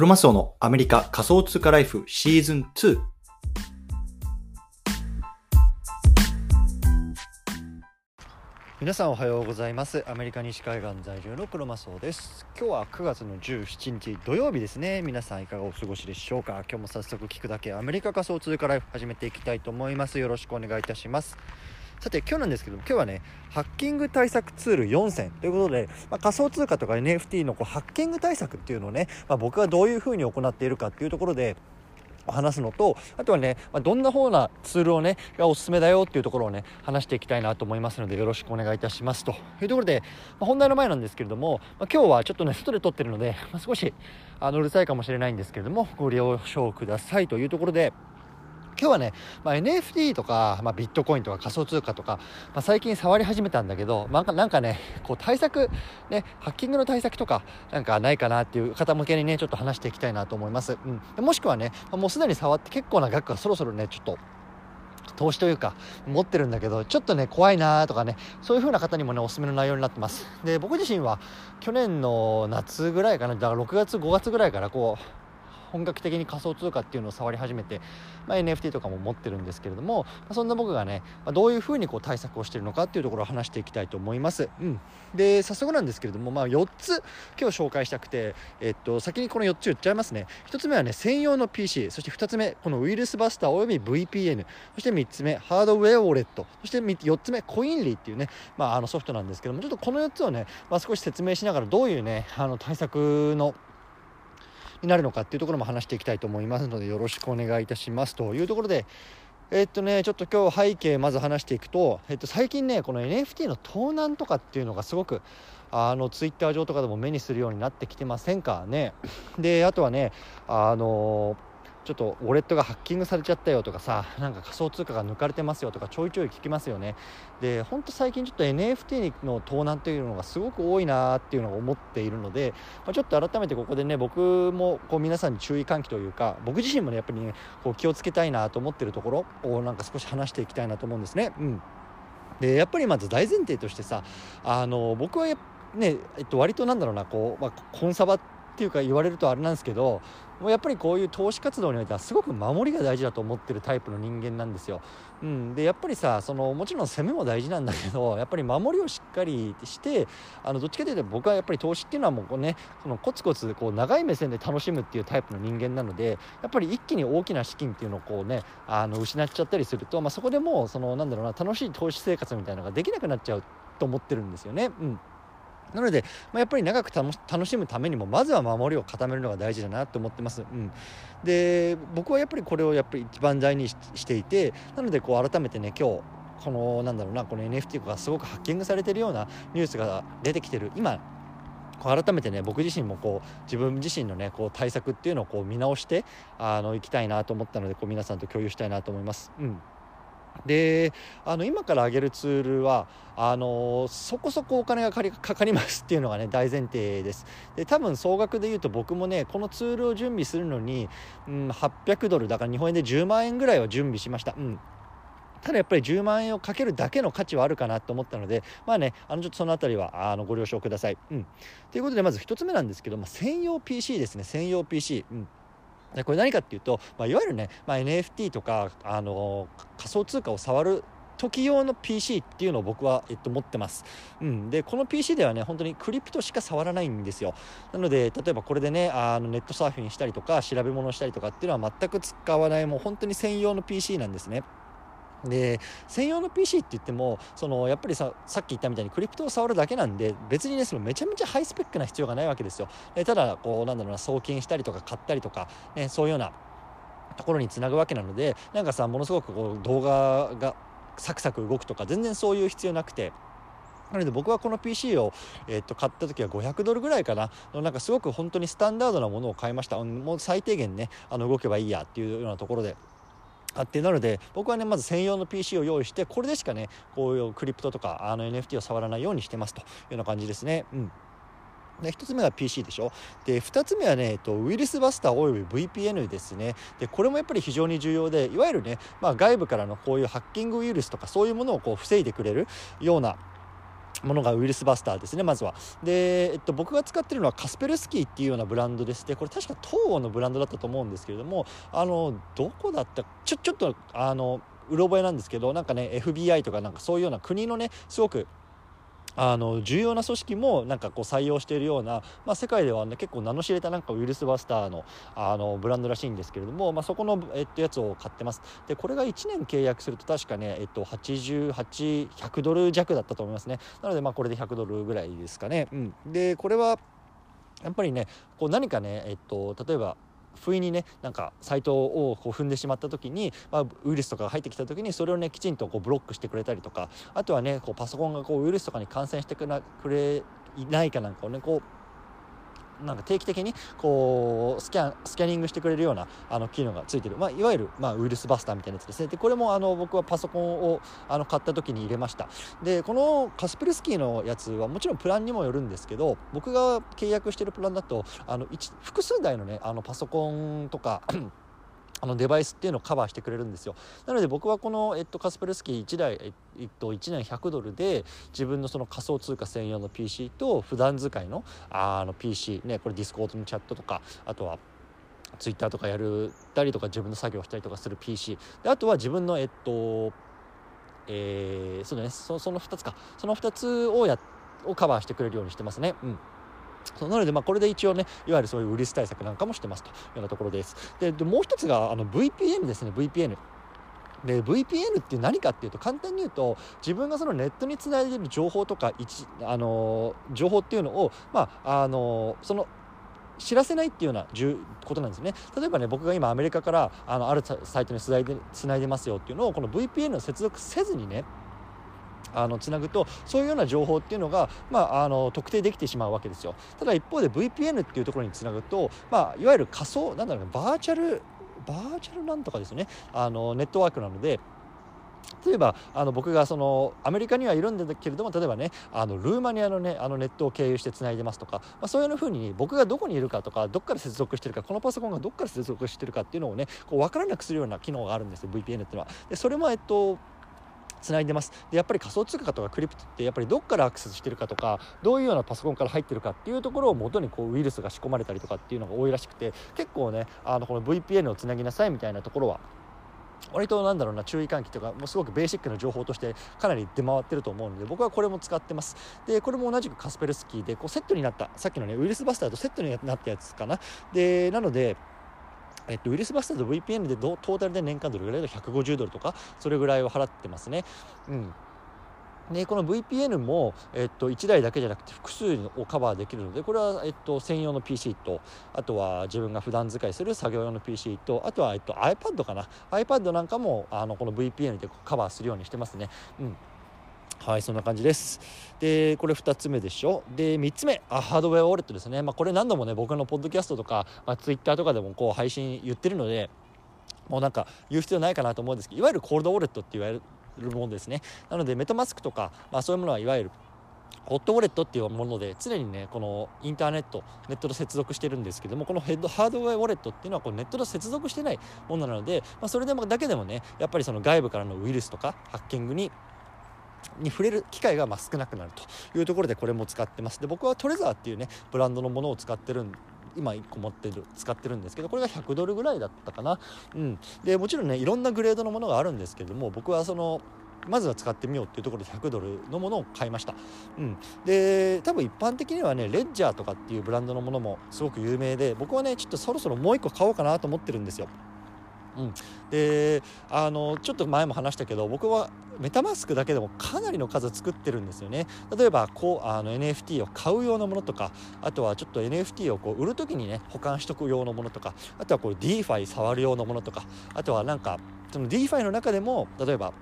クロマスオのアメリカ仮想通貨ライフシーズン2。皆さんおはようございます。アメリカ西海岸在住のクロマスオです。今日は9月の17日土曜日ですね。皆さんいかがお過ごしでしょうか？今日も早速聞くだけ。アメリカ仮想通貨ライフ始めていきたいと思います。よろしくお願いいたします。さて今日なんですけども今日はねハッキング対策ツール4選ということで、まあ、仮想通貨とか NFT のこうハッキング対策っていうのをね、まあ、僕はどういうふうに行っているかっていうところで話すのとあとはね、まあ、どんな方なツールをねがおすすめだよっていうところをね話していきたいなと思いますのでよろしくお願いいたしますと。いうところで、まあ、本題の前なんですけれども、まあ、今日はちょっとね外で撮ってるので、ま少しあのうるさいかもしれないんですけれどもご了承くださいというところで今日はね、まあ、NFT とか、まあ、ビットコインとか仮想通貨とか、まあ、最近触り始めたんだけど、まあ、なんかね、こう対策、ね、ハッキングの対策とか、なんかないかなっていう方向けにね、ちょっと話していきたいなと思います。うん、もしくはね、もうすでに触って結構な額がそろそろね、ちょっと、投資というか持ってるんだけどちょっとね怖いなとかねそういう風な方にもねおすすめの内容になってますで僕自身は去年の夏ぐらいかなだから6月5月ぐらいからこう本格的に仮想通貨っていうのを触り始めて、まあ、NFT とかも持ってるんですけれども、まあ、そんな僕がね、まあ、どういうふうにこう対策をしてるのかっていうところを話していきたいと思います。うん、で早速なんですけれども、まあ、4つ今日紹介したくて、えっと、先にこの4つ言っちゃいますね1つ目はね専用の PC そして2つ目このウイルスバスターおよび VPN そして3つ目ハードウェアウォレットそして4つ目コインリーっていうね、まあ、あのソフトなんですけどもちょっとこの4つをね、まあ、少し説明しながらどういうねあの対策のになるのかっていうところも話していきたいと思いますのでよろしくお願いいたしますというところでえっとね、ちょっと今日背景まず話していくと、えっと、最近ねこの NFT の盗難とかっていうのがすごくあのツイッター上とかでも目にするようになってきてませんかね。であとはねあのーちょっとウォレットがハッキングされちゃったよとかさなんか仮想通貨が抜かれてますよとかちょいちょい聞きますよねでほんと最近ちょっと NFT の盗難というのがすごく多いなっていうのを思っているので、まあ、ちょっと改めてここでね僕もこう皆さんに注意喚起というか僕自身もねやっぱりねこう気をつけたいなと思ってるところをなんか少し話していきたいなと思うんですね。うんでやっぱりまず大前提としてさあの僕はねえっと、割となんだろうなこう、まあ、コンサバっていうか言われるとあれなんですけどもうやっぱりこういう投資活動においてはすごく守りが大事だと思ってるタイプの人間なんですよ。うん、でやっぱりさそのもちろん攻めも大事なんだけど やっぱり守りをしっかりしてあのどっちかというと僕はやっぱり投資っていうのはもうこうねそのコツコツこう長い目線で楽しむっていうタイプの人間なのでやっぱり一気に大きな資金っていうのをこうねあの失っちゃったりすると、まあ、そこでもうそのなんだろうな楽しい投資生活みたいなのができなくなっちゃうと思ってるんですよね。うんなので、まあ、やっぱり長く楽しむためにもまずは守りを固めるのが大事だなと思ってます。うん、で僕はやっぱりこれをやっぱり一番大事にしていてなのでこう改めてね今日このなんだろうなこの NFT がすごくハッキングされてるようなニュースが出てきてる今改めてね僕自身もこう自分自身のねこう対策っていうのをこう見直してあのいきたいなと思ったのでこう皆さんと共有したいなと思います。うんであの今から挙げるツールはあのそこそこお金がかかりますっていうのがね大前提です。で多分総額で言うと僕もねこのツールを準備するのに、うん、800ドルだから日本円で10万円ぐらいは準備しました、うん、ただやっぱり10万円をかけるだけの価値はあるかなと思ったのでまあねあのちょっとその辺りはあのご了承ください、うん、ということでまず1つ目なんですけど、まあ、専用 PC ですね。専用 PC、うん。これ何かっていうと、まあ、いわゆるね、まあ、NFT とか、あの仮想通貨を触る時用の PC っていうのを僕は、えっと、持ってます、うん、でこの PC ではね本当にクリプトしか触らないんですよ。なので例えばこれでねあのネットサーフィンしたりとか調べ物したりとかっていうのは全く使わないもう本当に専用の PC なんですね。で専用の PC って言ってもそのやっぱりささっき言ったみたいにクリプトを触るだけなんで別にねそのめちゃめちゃハイスペックな必要がないわけですよ。でただこうなんだろうな送金したりとか買ったりとか、ね、そういうようなところにつなぐわけなのでなんかさものすごくこう動画がサクサク動くとか全然そういう必要なくて。なので僕はこの PC を、え、っと買った時は500ドルぐらいかな。なんかすごく本当にスタンダードなものを買いました。もう最低限ねあの動けばいいやっていうようなところで。あってなので僕はねまず専用の PC を用意してこれでしかねこういうクリプトとかあの NFT を触らないようにしてますというような感じですね。うん。で1つ目が PC でしょ。で2つ目はね、えっと、ウイルスバスターおよび VPN ですね。でこれもやっぱり非常に重要でいわゆるね、まあ、外部からのこういうハッキングウイルスとかそういうものをこう防いでくれるようなものがウイルスバスターですねまずは。で、えっと、僕が使ってるのはカスペルスキーっていうようなブランドでしてこれ確か東欧のブランドだったと思うんですけれどもあのどこだったちょちょっとあのうろ覚えなんですけどなんかね FBI とかなんかそういうような国のねすごくあの重要な組織もなんかこう採用しているような、まあ、世界では、ね、結構名の知れたなんかウイルスバスターのあのブランドらしいんですけれども、まあ、そこの、えっと、やつを買ってます。でこれが1年契約すると確かね、えっと、88100ドル弱だったと思いますね。なのでまあこれで100ドルぐらいですかね、うん、でこれはやっぱりねこう何かね、えっと、例えば不意にねなんかサイトをこう踏んでしまった時に、まあ、ウイルスとかが入ってきた時にそれをねきちんとこうブロックしてくれたりとかあとはねこうパソコンがこうウイルスとかに感染してくれないかなんかをねこうなんか定期的にこうスキャンスキャニングしてくれるようなあの機能がついてる、まあ、いわゆる、まあ、ウイルスバスターみたいなやつですねでこれもあの僕はパソコンをあの買った時に入れました。でこのカスプルスキーのやつはもちろんプランにもよるんですけど僕が契約してるプランだとあの複数台のねあのパソコンとかあのデバイスっていうのをカバーしてくれるんですよ。なので僕はこの、えっと、カスペルスキー1台、えっと、1年100ドルで自分のその仮想通貨専用の PC と普段使いのあの PC ねこれディスコードのチャットとかあとはツイッターとかやるたりとか自分の作業したりとかする PC であとは自分のえっとえー、そうだねそその2つか。その2つをやをカバーしてくれるようにしてますね。うん。そうなので、まあ、これで一応ねいわゆるそういうウイルス対策なんかもしてますというようなところです。でもう一つがあの VPN ですね VPN で VPN って何かっていうと簡単に言うと自分がそのネットにつないでる情報とか一あの情報っていうのを、まあ、あのその知らせないっていうようなことなんですね。例えばね僕が今アメリカからあのあるサイトにつないでつないでますよっていうのをこの VPN を接続せずにねあのつなぐとそういうような情報っていうのが、まあ、あの特定できてしまうわけですよただ一方で VPN っていうところにつなぐと、まあ、いわゆる仮想なんだろうねバーチャルバーチャルなんとかですねあのネットワークなので例えばあの僕がそのアメリカにはいるんだけれども例えばねあのルーマニアのねあのネットを経由してつないでますとか、まあ、そういうふうに僕がどこにいるかとかどっから接続してるかこのパソコンがどっから接続してるかっていうのをねこう分からなくするような機能があるんですよ VPN っていうのは。でそれもえっとつないでます。でやっぱり仮想通貨とかクリプトってやっぱりどっからアクセスしてるかとかどういうようなパソコンから入ってるかっていうところを元にこうウイルスが仕込まれたりとかっていうのが多いらしくて結構ねあのこの VPN をつなぎなさいみたいなところは割となんだろうな注意喚起とかもうすごくベーシックな情報としてかなり出回ってると思うので僕はこれも使ってます。でこれも同じくカスペルスキーでこうセットになったさっきのねウイルスバスターとセットになったやつかな。でなのでえっと、ウイルスバスターと VPN でトータルで年間どれぐらいだ？150ドルとかそれぐらいを払ってますね。うんでこの VPN も、えっと、1台だけじゃなくて複数をカバーできるのでこれは、えっと、専用の PC とあとは自分が普段使いする作業用の PC とあとは、えっと、iPad かな iPad なんかもあのこの VPN でカバーするようにしてますね。うんはいそんな感じです。でこれ2つ目でしょ？で3つ目。あハードウェアウォレットですね、まあ、これ何度もね僕のポッドキャストとか、まあ、Twitter とかでもこう配信言ってるのでもうなんか言う必要ないかなと思うんですけどいわゆるコールドウォレットって言われるものですね。なのでメタマスクとか、まあ、そういうものはいわゆるホットウォレットっていうもので常にねこのインターネットネットと接続してるんですけどもこのヘッドハードウェアウォレットっていうのはこうネットと接続してないものなので、まあ、それでもだけでもねやっぱりその外部からのウイルスとかハッキングにに触れる機会がま少なくなるというところでこれも使ってます。で僕はトレザーっていうねブランドのものを使ってるん今1個持ってる使ってるんですけどこれが100ドルぐらいだったかな、うん、でもちろんねいろんなグレードのものがあるんですけども僕はそのまずは使ってみようっていうところで100ドルのものを買いました、うん、で多分一般的にはねレッジャーとかっていうブランドのものもすごく有名で僕はねちょっとそろそろもう1個買おうかなと思ってるんですよ。うん、であのちょっと前も話したけど僕はメタマスクだけでもかなりの数作ってるんですよね。例えばこうあの NFT を買う用のものとかあとはちょっと NFT をこう売る時にね保管しとく用のものとかあとはこう DeFi 触る用のものとかあとはなんかその DeFi の中でも例えば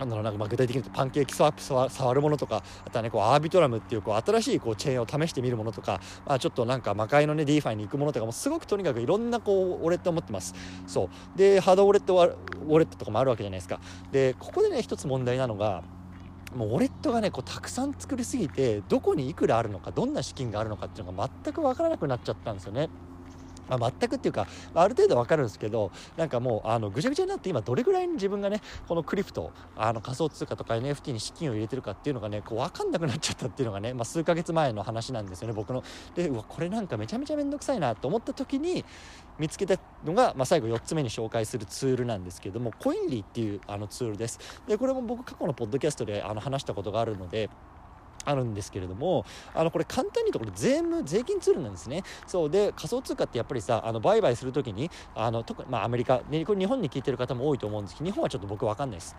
なんだろうなま具体的に言うとパンケーキスワップ触るものとかあとはねこうアービトラムっていうこう新しいこうチェーンを試してみるものとか、まあ、ちょっとなんか魔界のね DeFi に行くものとかもすごくとにかくいろんなこうウォレットを持ってます。そう。でハードウォレットはウォレットとかもあるわけじゃないですか。でここでね一つ問題なのがもうウォレットがねこうたくさん作りすぎてどこにいくらあるのかどんな資金があるのかっていうのが全く分からなくなっちゃったんですよね。まあ、全くっていうか、あ、る程度わかるんですけどなんかもうあのぐちゃぐちゃになって今どれぐらいに自分がねこのクリプトあの仮想通貨とか NFT に資金を入れてるかっていうのがねこう分かんなくなっちゃったっていうのがね、まあ、数ヶ月前の話なんですよね僕の。でうわこれなんかめちゃめちゃ面倒くさいなと思った時に見つけたのが、まあ、最後4つ目に紹介するツールなんですけどもコインリーっていうあのツールです。でこれも僕過去のポッドキャストであの話したことがあるのであるんですけれどもあのこれ簡単に言うとこれ税務税金ツールなんですね。そうで仮想通貨ってやっぱりさあの売買するときにあの特に、まあ、アメリカ、ね、これ日本に聞いてる方も多いと思うんですけど日本はちょっと僕わかんないです。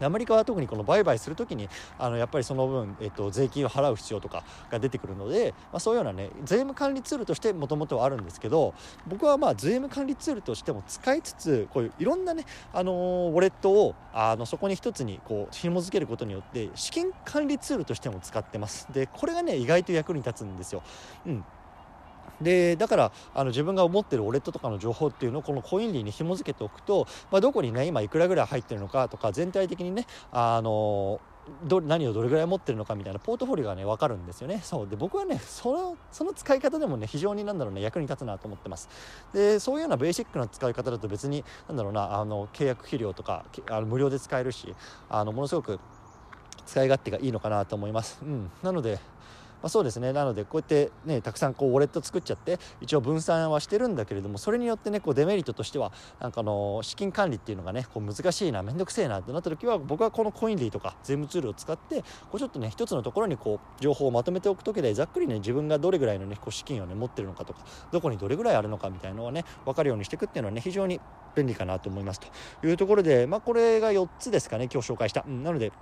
アメリカは特にこの売買するときにあのやっぱりその分、えっと、税金を払う必要とかが出てくるので、まあ、そういうようなね税務管理ツールとしてもともとはあるんですけど僕はまあ税務管理ツールとしても使いつつこういういろんなね、あの、ウォレットをあのそこに一つにこう紐付けることによって資金管理ツールとしても使ってますでこれがね意外と役に立つんですよ。うんでだからあの自分が思ってるウォレットとかの情報っていうのをこのコインリーに紐付けておくと、まあ、どこにね今いくらぐらい入ってるのかとか全体的にねあのど何をどれぐらい持ってるのかみたいなポートフォリオがね分かるんですよね。そう。で僕はねそのその使い方でもね非常になんだろうね役に立つなと思ってます。でそういうようなベーシックな使い方だと別になんだろうなあの契約費料とかあの無料で使えるしあのものすごく使い勝手がいいのかなと思います、うん、なのでまあ、そうですね。なのでこうやってねたくさんこうウォレット作っちゃって一応分散はしてるんだけれどもそれによってねこうデメリットとしてはなんかあの資金管理っていうのがねこう難しいな面倒くせえなってなった時は僕はこのコインリーとか税務ツールを使ってこうちょっとね一つのところにこう情報をまとめておく時でざっくりね自分がどれぐらいのねこう資金をね持ってるのかとかどこにどれぐらいあるのかみたいなのはね分かるようにしていくっていうのはね非常に便利かなと思います。というところでまあこれが4つですかね今日紹介した、うん、なので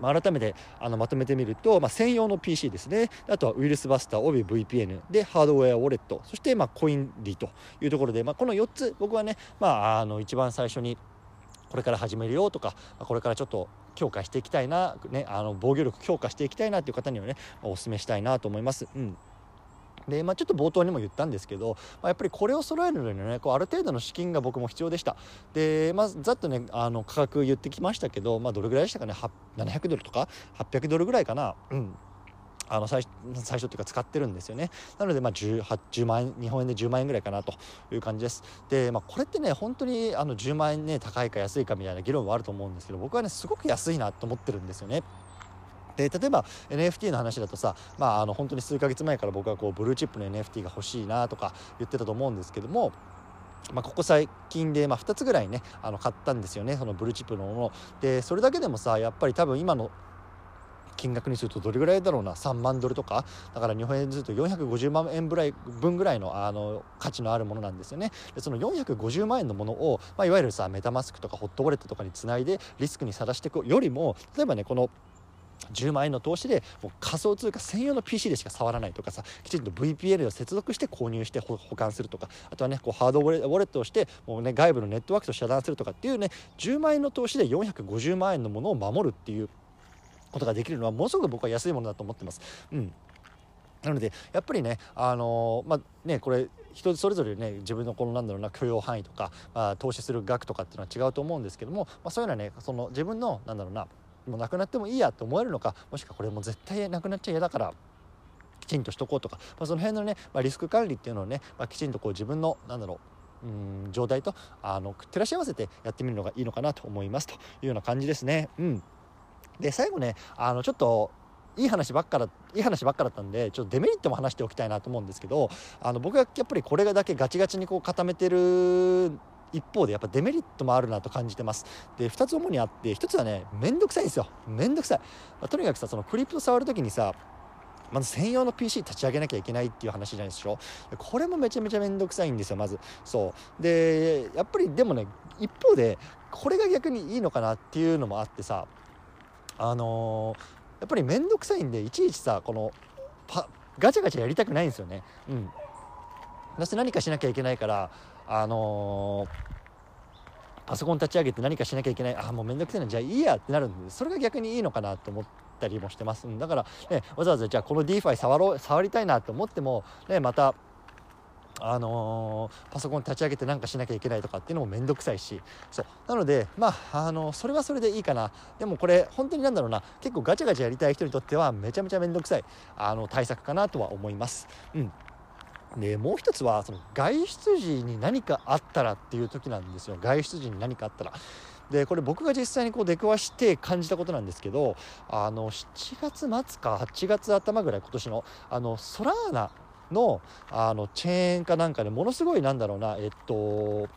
まあ、改めてあのまとめてみると、まあ、専用の PC ですねあとはウイルスバスターおび VPN でハードウェアウォレットそしてまコインリーというところで、まあ、この4つ僕はね、まあ、あの一番最初にこれから始めるよとかこれからちょっと強化していきたいな、ね、あの防御力強化していきたいなという方にはねお勧めしたいなと思います。うんでまあ、ちょっと冒頭にも言ったんですけど、まあ、やっぱりこれを揃えるのにねこうある程度の資金が僕も必要でした。で、まあ、ざっとねあの価格言ってきましたけど、まあ、どれぐらいでしたかね？700ドルとか？800ドルぐらいかな？うん。あの最最初っていうか使ってるんですよね。なのでまあ 10, 10万円日本円で10万円ぐらいかなという感じです。で、まあ、これってね本当にあの10万円ね高いか安いかみたいな議論はあると思うんですけど僕はねすごく安いなと思ってるんですよね。で例えば NFT の話だとさ、まあ、あの本当に数ヶ月前から僕はこうブルーチップの NFT が欲しいなとか言ってたと思うんですけどもまあ、ここ最近で、まあ、2つぐらいねあの買ったんですよねそのブルーチップのもの。でそれだけでもさやっぱり多分今の金額にするとどれぐらいだろうな3万ドルとか。だから日本円ですると450万円ぐらい分ぐらいのあの価値のあるものなんですよね。でその450万円のものを、まあ、いわゆるさメタマスクとかホットウォレットとかにつないでリスクにさらしていくよりも例えばねこの10万円の投資でもう仮想通貨専用の PC でしか触らないとかさきちんと VPN を接続して購入して保管するとかあとはねこうハードウォレットをしてもうね外部のネットワークと遮断するとかっていうね10万円の投資で450万円のものを守るっていうことができるのはものすごく僕は安いものだと思ってます。うんなのでやっぱりねあのー、まあねこれ人それぞれね自分のこのなんだろうな許容範囲とか、まあ、投資する額とかっていうのは違うと思うんですけども、まあ、そういうのはねその自分のなんだろうなもうなくなってもいいやって思えるのかもしくはこれも絶対なくなっちゃ嫌だからきちんとしとこうとか、まあ、その辺のね、まあ、リスク管理っていうのをね、まあ、きちんとこう自分のなんだろううん状態とあの照らし合わせてやってみるのがいいのかなと思いますというような感じですね。うん、で最後ねあのちょっといい話ばっかだいい話ばっかだったんでちょっとデメリットも話しておきたいなと思うんですけどあの僕がやっぱりこれがだけガチガチにこう固めてる一方でやっぱデメリットもあるなと感じてます。で2つ主にあって1つはねめんどくさいんですよ。めんどくさい、まあ、とにかくさそのクリプト触る時にさまず専用の PC 立ち上げなきゃいけないっていう話じゃないでしょ？これもめちゃめちゃめんどくさいんですよまず。そう。でやっぱりでもね一方でこれが逆にいいのかなっていうのもあってさあのー、やっぱり面倒くさいんでいちいちさこのガチャガチャやりたくないんですよね。うん。そして何かしなきゃいけないからあのー、パソコン立ち上げて何かしなきゃいけない。あもうめんどくさいな。じゃあいいやってなるんでそれが逆にいいのかなと思ったりもしてます。だから、ね、わざわざじゃあこの DeFi 触ろう触りたいなと思っても、ね、またあのー、パソコン立ち上げて何かしなきゃいけないとかっていうのも面倒くさいし。そう。なのでまあ、あのー、それはそれでいいかな。でもこれ本当になんだろうな。結構ガチャガチャやりたい人にとってはめちゃめちゃ面倒くさいあの対策かなとは思います。うん。でもう一つはその外出時に何かあったらっていう時なんですよ外出時に何かあったら。でこれ僕が実際にこう出くわして感じたことなんですけどあの7月末か8月頭ぐらい今年のあのソラーナのあのチェーンかなんかでものすごいなんだろうなえっと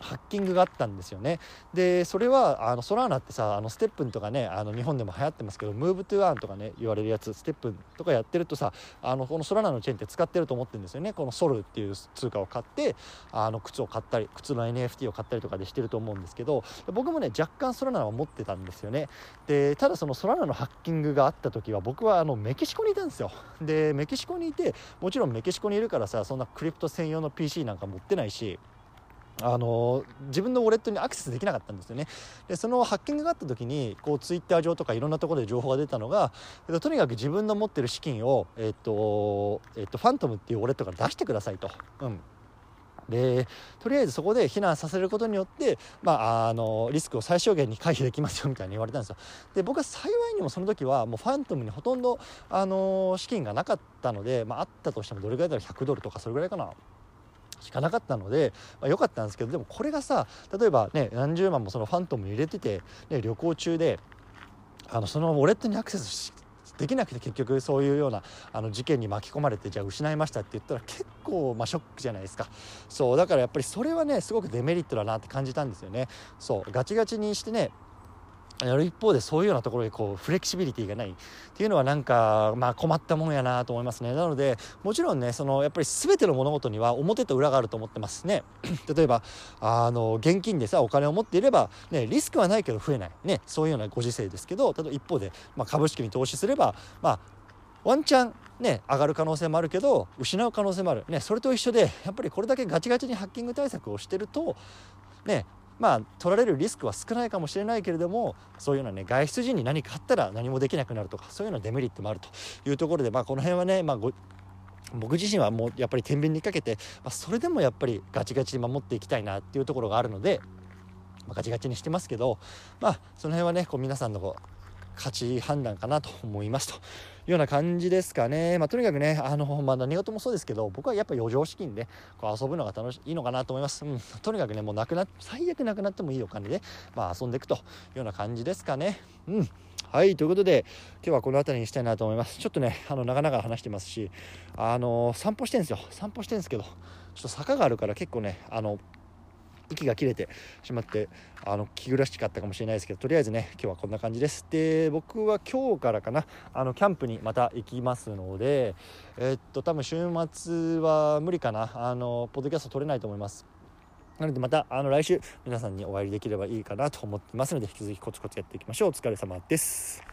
ハッキングがあったんですよね。でそれはあのソラーナってさあのステップンとかねあの日本でも流行ってますけどムーブトゥアーンとかね言われるやつステップンとかやってるとさあのこのソラーナのチェーンって使ってると思ってるんですよね。このソルっていう通貨を買ってあの靴を買ったり靴の NFT を買ったりとかでしてると思うんですけど僕もね若干ソラーナは持ってたんですよね。でただそのソラーナのハッキングがあった時は僕はあのメキシコにいたんですよ。でメキシコにいてもちろんメキシコにいるからさそんなクリプト専用の PC なんか持ってないしあの自分のウォレットにアクセスできなかったんですよね。でそのハッキングがあった時にこうツイッター上とかいろんなところで情報が出たのがえっとにかく自分の持ってる資金を、えっとえっと、ファントムっていうウォレットから出してくださいと。うん。でとりあえずそこで避難させることによって、まあ、あのリスクを最小限に回避できますよみたいに言われたんですよ。で僕は幸いにもその時はもうファントムにほとんどあの資金がなかったので、まあ、あったとしてもどれぐらいだろう？100ドルとかそれぐらいかな。しかなかったので、まあ、良かったんですけどでもこれがさ例えばね何十万もそのファントム入れてて、ね、旅行中であのそのウォレットにアクセスできなくて結局そういうようなあの事件に巻き込まれてじゃあ失いましたって言ったら結構まあショックじゃないですか。そうだからやっぱりそれはねすごくデメリットだなって感じたんですよね。そうガチガチにしてねやる一方でそういうようなところでこうフレキシビリティがないっていうのはなんかまあ困ったもんやなと思いますね。なのでもちろんねそのやっぱり全ての物事には表と裏があると思ってますね。例えばあの現金でさお金を持っていれば、ね、リスクはないけど増えないね。そういうようなご時世ですけど例えば一方で、まあ、株式に投資すればまあワンチャンね上がる可能性もあるけど失う可能性もある。ねそれと一緒でやっぱりこれだけガチガチにハッキング対策をしてるとねまあ取られるリスクは少ないかもしれないけれどもそういうのはね外出時に何かあったら何もできなくなるとかそういうのデメリットもあるというところでまあこの辺はねまあ僕自身はもうやっぱり天秤にかけて、まあ、それでもやっぱりガチガチに守っていきたいなっていうところがあるので、まあ、ガチガチにしてますけどまあその辺はねこう皆さんのこう価値判断かなと思いますとような感じですかね。まあ、とにかくね、あの、まあ、何事もそうですけど、僕はやっぱ余剰資金でこう遊ぶのが楽しいいのかなと思います。うん、とにかくね、もうなくな最悪なくなってもいいお金で、まあ、遊んでいくというような感じですかね。うん。はい、ということで、今日はこの辺りにしたいなと思います。ちょっとね、あの、長々話してますし、あの、散歩してんですよ。散歩してんですけど、ちょっと坂があるから結構ね、あの、息が切れてしまってあの気苦しかったかもしれないですけどとりあえずね今日はこんな感じです。で僕は今日からかなあのキャンプにまた行きますのでえー、っと多分週末は無理かなあのポッドキャスト撮れないと思います。なのでまたあの来週皆さんにお会いできればいいかなと思ってますので引き続きコツコツやっていきましょう。お疲れ様です。